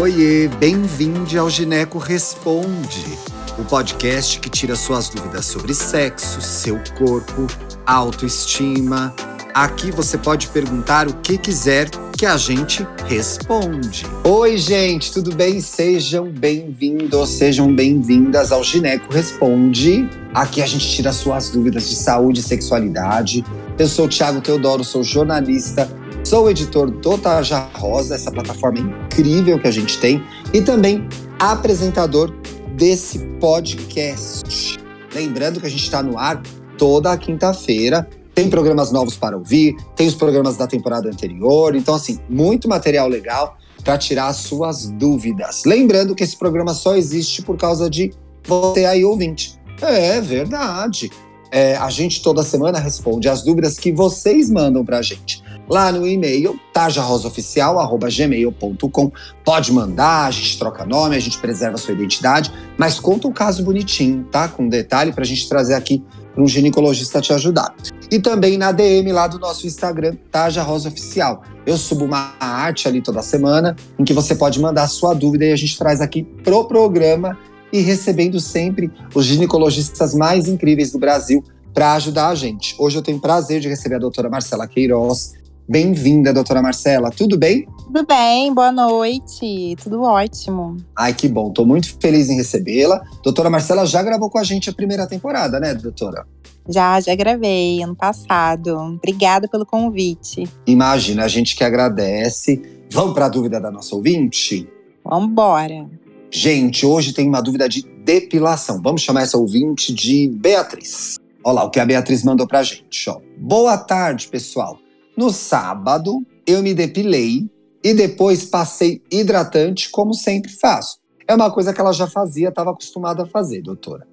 Oiê, bem-vindo ao Gineco Responde, o podcast que tira suas dúvidas sobre sexo, seu corpo, autoestima. Aqui você pode perguntar o que quiser que a gente responde. Oi, gente, tudo bem? Sejam bem-vindos, sejam bem-vindas ao Gineco Responde. Aqui a gente tira suas dúvidas de saúde e sexualidade. Eu sou o Thiago Teodoro, sou jornalista Sou editor do Taja Rosa, essa plataforma incrível que a gente tem, e também apresentador desse podcast. Lembrando que a gente está no ar toda quinta-feira. Tem programas novos para ouvir, tem os programas da temporada anterior. Então, assim, muito material legal para tirar as suas dúvidas. Lembrando que esse programa só existe por causa de você aí ouvinte. É verdade. É, a gente toda semana responde as dúvidas que vocês mandam para a gente lá no e-mail tajarosaoficial@gmail.com. Pode mandar, a gente troca nome, a gente preserva a sua identidade, mas conta um caso bonitinho, tá? Com detalhe para a gente trazer aqui para um ginecologista te ajudar. E também na DM lá do nosso Instagram, Taja Rosa Oficial. Eu subo uma arte ali toda semana em que você pode mandar sua dúvida e a gente traz aqui pro programa e recebendo sempre os ginecologistas mais incríveis do Brasil para ajudar a gente. Hoje eu tenho o prazer de receber a doutora Marcela Queiroz, Bem-vinda, doutora Marcela. Tudo bem? Tudo bem, boa noite. Tudo ótimo. Ai, que bom. Estou muito feliz em recebê-la. Doutora Marcela já gravou com a gente a primeira temporada, né, doutora? Já, já gravei ano passado. Obrigada pelo convite. Imagina, a gente que agradece. Vamos para a dúvida da nossa ouvinte? Vamos embora. Gente, hoje tem uma dúvida de depilação. Vamos chamar essa ouvinte de Beatriz. Olha lá o que a Beatriz mandou pra gente. Ó. Boa tarde, pessoal. No sábado, eu me depilei e depois passei hidratante, como sempre faço. É uma coisa que ela já fazia, estava acostumada a fazer, doutora.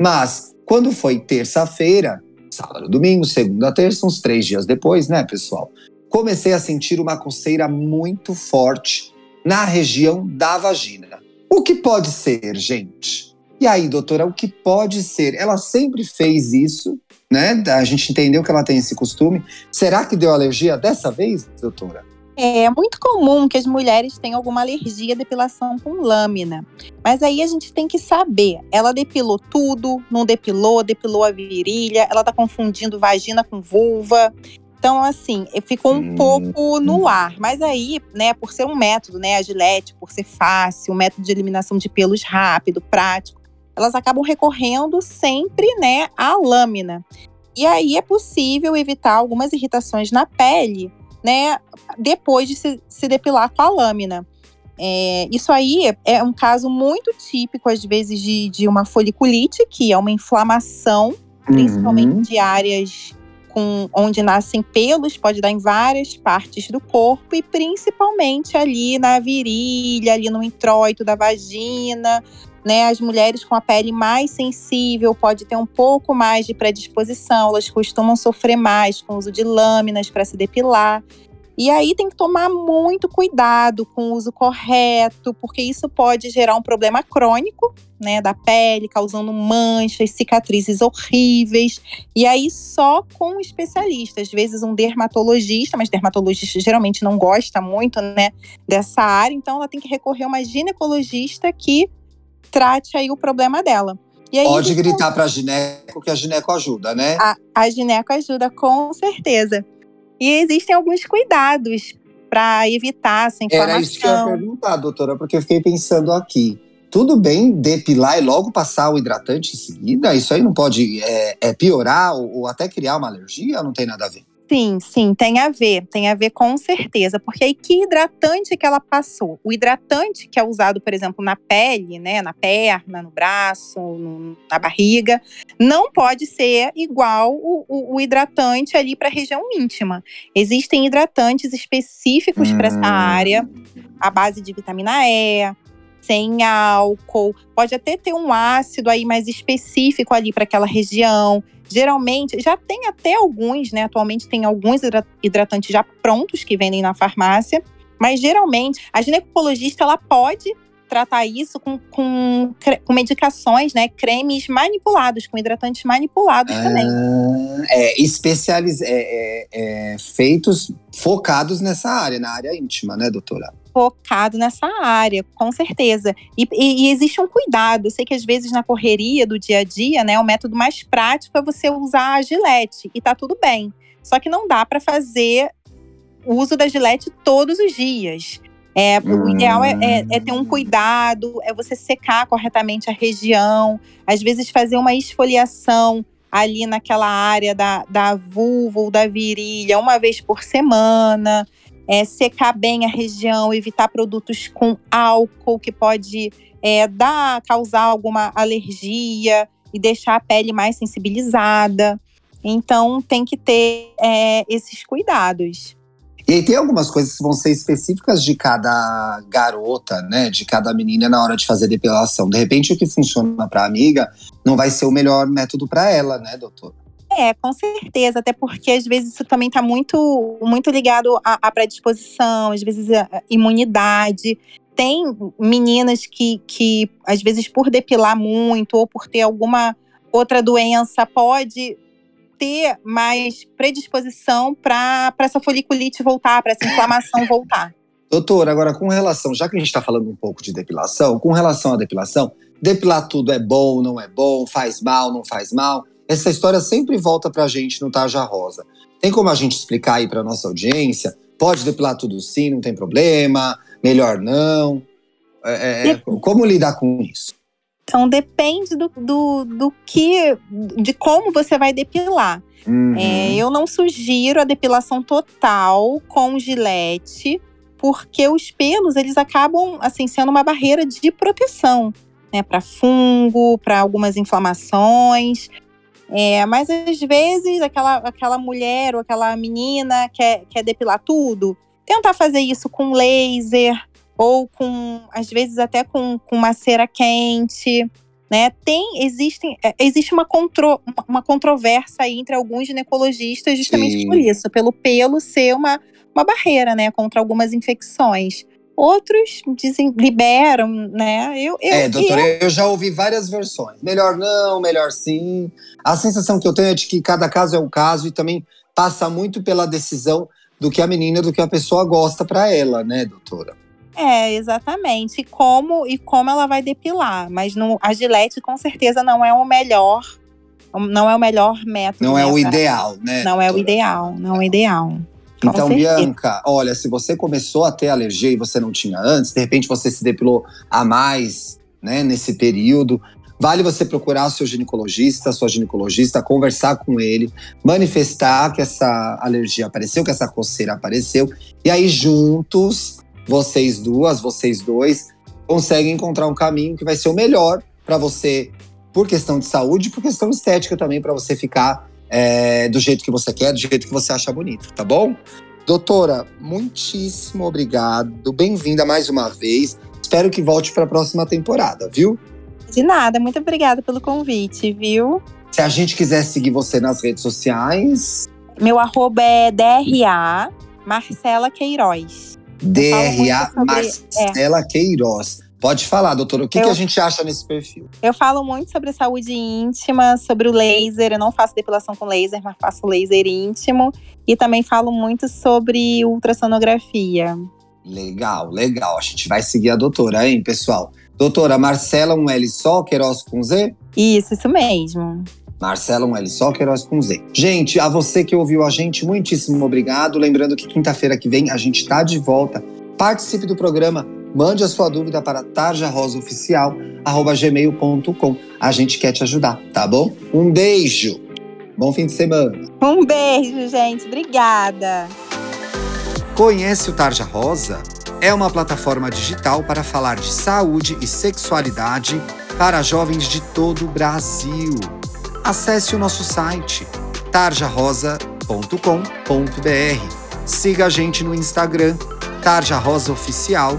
Mas quando foi terça-feira, sábado, domingo, segunda, terça, uns três dias depois, né, pessoal? Comecei a sentir uma coceira muito forte na região da vagina. O que pode ser, gente? E aí, doutora, o que pode ser? Ela sempre fez isso né? A gente entendeu que ela tem esse costume. Será que deu alergia dessa vez, doutora? É muito comum que as mulheres tenham alguma alergia à depilação com lâmina. Mas aí a gente tem que saber: ela depilou tudo, não depilou, depilou a virilha, ela tá confundindo vagina com vulva. Então, assim, ficou um hum. pouco no ar. Mas aí, né, por ser um método, né, a gilete, por ser fácil, um método de eliminação de pelos rápido, prático, elas acabam recorrendo sempre, né, à lâmina. E aí é possível evitar algumas irritações na pele, né, depois de se, se depilar com a lâmina. É, isso aí é um caso muito típico, às vezes, de, de uma foliculite, que é uma inflamação, principalmente uhum. de áreas com, onde nascem pelos, pode dar em várias partes do corpo, e principalmente ali na virilha, ali no introito da vagina, né? As mulheres com a pele mais sensível pode ter um pouco mais de predisposição, elas costumam sofrer mais com o uso de lâminas para se depilar. E aí tem que tomar muito cuidado com o uso correto, porque isso pode gerar um problema crônico, né, da pele, causando manchas, cicatrizes horríveis. E aí só com um especialista, às vezes um dermatologista, mas dermatologista geralmente não gosta muito, né, dessa área, então ela tem que recorrer a uma ginecologista que trate aí o problema dela. Aí, Pode gritar para a gineco que a gineco ajuda, né? A, a gineco ajuda, com certeza. E existem alguns cuidados para evitar essa inflamação. Era isso que eu ia perguntar, doutora, porque eu fiquei pensando aqui. Tudo bem depilar e logo passar o hidratante em seguida? Isso aí não pode é, é piorar ou, ou até criar uma alergia? Não tem nada a ver? Sim, sim, tem a ver, tem a ver com certeza, porque aí que hidratante que ela passou? O hidratante que é usado, por exemplo, na pele, né, na perna, no braço, no, na barriga, não pode ser igual o, o, o hidratante ali para a região íntima. Existem hidratantes específicos hum. para essa área, a base de vitamina E, sem álcool, pode até ter um ácido aí mais específico ali para aquela região. Geralmente, já tem até alguns, né? Atualmente tem alguns hidratantes já prontos que vendem na farmácia, mas geralmente a ginecologista ela pode tratar isso com, com, com medicações, né? Cremes manipulados, com hidratantes manipulados ah, também. É, especializ... É, é, é, feitos focados nessa área, na área íntima, né, doutora? Focado nessa área, com certeza. E, e, e, existe um cuidado. Eu sei que às vezes na correria do dia a dia, né, o método mais prático é você usar a gilete e tá tudo bem. Só que não dá para fazer o uso da gilete todos os dias. É, o ideal é, é, é, ter um cuidado, é você secar corretamente a região, às vezes fazer uma esfoliação ali naquela área da, da vulva ou da virilha uma vez por semana, é, secar bem a região, evitar produtos com álcool que pode é, dar, causar alguma alergia e deixar a pele mais sensibilizada. Então tem que ter é, esses cuidados. E aí tem algumas coisas que vão ser específicas de cada garota, né? De cada menina na hora de fazer depilação. De repente, o que funciona para a amiga não vai ser o melhor método para ela, né, doutora? É, com certeza, até porque às vezes isso também está muito, muito ligado à, à predisposição, às vezes à imunidade. Tem meninas que, que, às vezes, por depilar muito ou por ter alguma outra doença, pode ter mais predisposição para essa foliculite voltar, para essa inflamação voltar. Doutor, agora com relação, já que a gente está falando um pouco de depilação, com relação à depilação, depilar tudo é bom, não é bom, faz mal, não faz mal. Essa história sempre volta para a gente no Tarja Rosa. Tem como a gente explicar aí para nossa audiência? Pode depilar tudo sim, não tem problema, melhor não. É, é, como lidar com isso? Então depende do, do, do que, de como você vai depilar. Uhum. É, eu não sugiro a depilação total com gilete, porque os pelos eles acabam assim sendo uma barreira de proteção, né, para fungo, para algumas inflamações. É, mas às vezes aquela, aquela mulher ou aquela menina quer, quer depilar tudo, tentar fazer isso com laser, ou com, às vezes até com, com uma cera quente, né? Tem, existem, é, existe uma, contro, uma controvérsia entre alguns ginecologistas justamente Sim. por isso, pelo pelo ser uma, uma barreira, né, contra algumas infecções. Outros dizem, liberam, né? Eu, eu, é, doutora, eu... eu já ouvi várias versões. Melhor não, melhor sim. A sensação que eu tenho é de que cada caso é um caso e também passa muito pela decisão do que a menina, do que a pessoa gosta para ela, né, doutora? É, exatamente. E como, e como ela vai depilar. Mas no, a Gillette, com certeza, não é o melhor. Não é o melhor método. Não é o ideal, né? Não é o ideal, não é o ideal. Então. Bianca, olha, se você começou a ter alergia e você não tinha antes, de repente você se depilou a mais, né, nesse período, vale você procurar o seu ginecologista, sua ginecologista, conversar com ele, manifestar que essa alergia apareceu, que essa coceira apareceu, e aí juntos vocês duas, vocês dois, conseguem encontrar um caminho que vai ser o melhor para você, por questão de saúde, por questão estética também, para você ficar é, do jeito que você quer, do jeito que você acha bonito, tá bom? Doutora, muitíssimo obrigado. Bem-vinda mais uma vez. Espero que volte para a próxima temporada, viu? De nada, muito obrigada pelo convite, viu? Se a gente quiser seguir você nas redes sociais. Meu arroba é DRA Marcela Queiroz. DRA Marcela é. Queiroz. Pode falar, doutora, o que, eu, que a gente acha nesse perfil? Eu falo muito sobre saúde íntima, sobre o laser. Eu não faço depilação com laser, mas faço laser íntimo. E também falo muito sobre ultrassonografia. Legal, legal. A gente vai seguir a doutora, hein, pessoal? Doutora Marcela, um L só, Queiroz com Z? Isso, isso mesmo. Marcelo um L só, Queiroz com Z. Gente, a você que ouviu a gente, muitíssimo obrigado. Lembrando que quinta-feira que vem a gente está de volta. Participe do programa, mande a sua dúvida para tarjarosaoficial.gmail.com. A gente quer te ajudar, tá bom? Um beijo! Bom fim de semana. Um beijo, gente. Obrigada. Conhece o Tarja Rosa? É uma plataforma digital para falar de saúde e sexualidade para jovens de todo o Brasil acesse o nosso site tarjarosa.com.br. Siga a gente no Instagram, Tarja Rosa Oficial,